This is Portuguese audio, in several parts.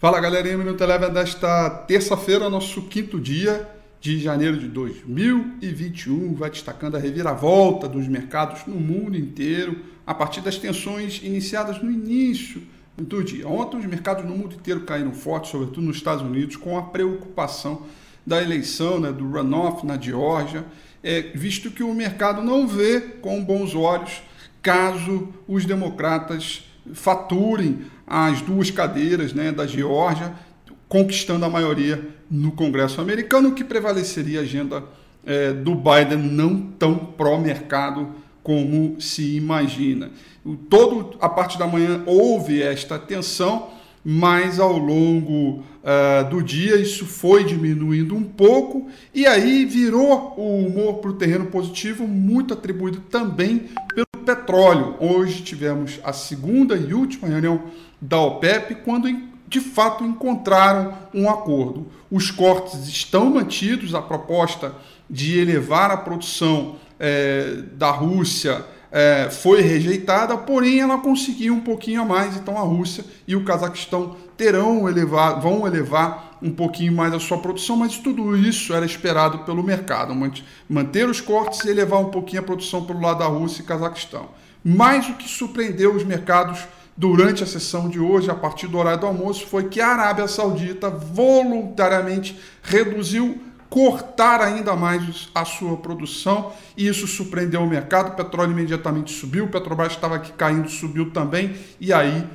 Fala galerinha, Minuto Eleven desta terça-feira, nosso quinto dia de janeiro de 2021, vai destacando a reviravolta dos mercados no mundo inteiro a partir das tensões iniciadas no início do dia. Ontem os mercados no mundo inteiro caíram forte, sobretudo nos Estados Unidos, com a preocupação da eleição, né, do runoff na Geórgia, é, visto que o mercado não vê com bons olhos caso os democratas faturem as duas cadeiras né, da Geórgia, conquistando a maioria no Congresso americano, que prevaleceria a agenda é, do Biden não tão pró-mercado como se imagina. Todo a parte da manhã houve esta tensão, mas ao longo uh, do dia isso foi diminuindo um pouco e aí virou o humor para o terreno positivo, muito atribuído também pelo petróleo. Hoje tivemos a segunda e última reunião da OPEP, quando de fato encontraram um acordo. Os cortes estão mantidos, a proposta de elevar a produção é, da Rússia é, foi rejeitada, porém ela conseguiu um pouquinho a mais, então a Rússia e o Cazaquistão terão elevar, vão elevar um pouquinho mais a sua produção, mas tudo isso era esperado pelo mercado, manter os cortes e elevar um pouquinho a produção pelo lado da Rússia e Cazaquistão. Mas o que surpreendeu os mercados durante a sessão de hoje, a partir do horário do almoço, foi que a Arábia Saudita voluntariamente reduziu, cortar ainda mais a sua produção, e isso surpreendeu o mercado. O petróleo imediatamente subiu, o Petrobras estava aqui caindo, subiu também, e aí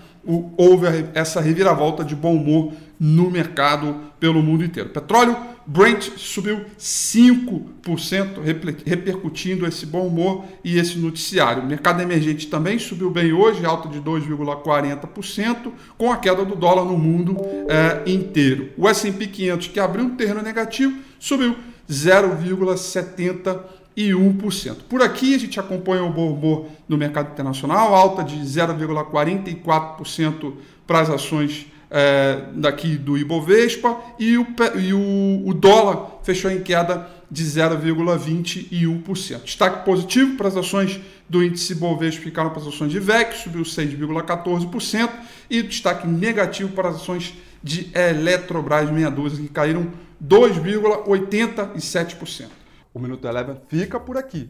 houve essa reviravolta de bom humor no mercado pelo mundo inteiro. Petróleo Brent subiu 5%, repercutindo esse bom humor e esse noticiário. O mercado emergente também subiu bem hoje, alta de 2,40%, com a queda do dólar no mundo é, inteiro. O S&P 500, que abriu um terreno negativo, subiu 0,71%. Por aqui a gente acompanha o bom humor no mercado internacional, alta de 0,44% para as ações é, daqui do Ibovespa e o, e o, o dólar fechou em queda de 0,21%. Destaque positivo para as ações do índice Ibovespa ficaram para as ações de VEC, subiu 6,14%, e destaque negativo para as ações de Eletrobras 62, que caíram 2,87%. O Minuto Eleven fica por aqui.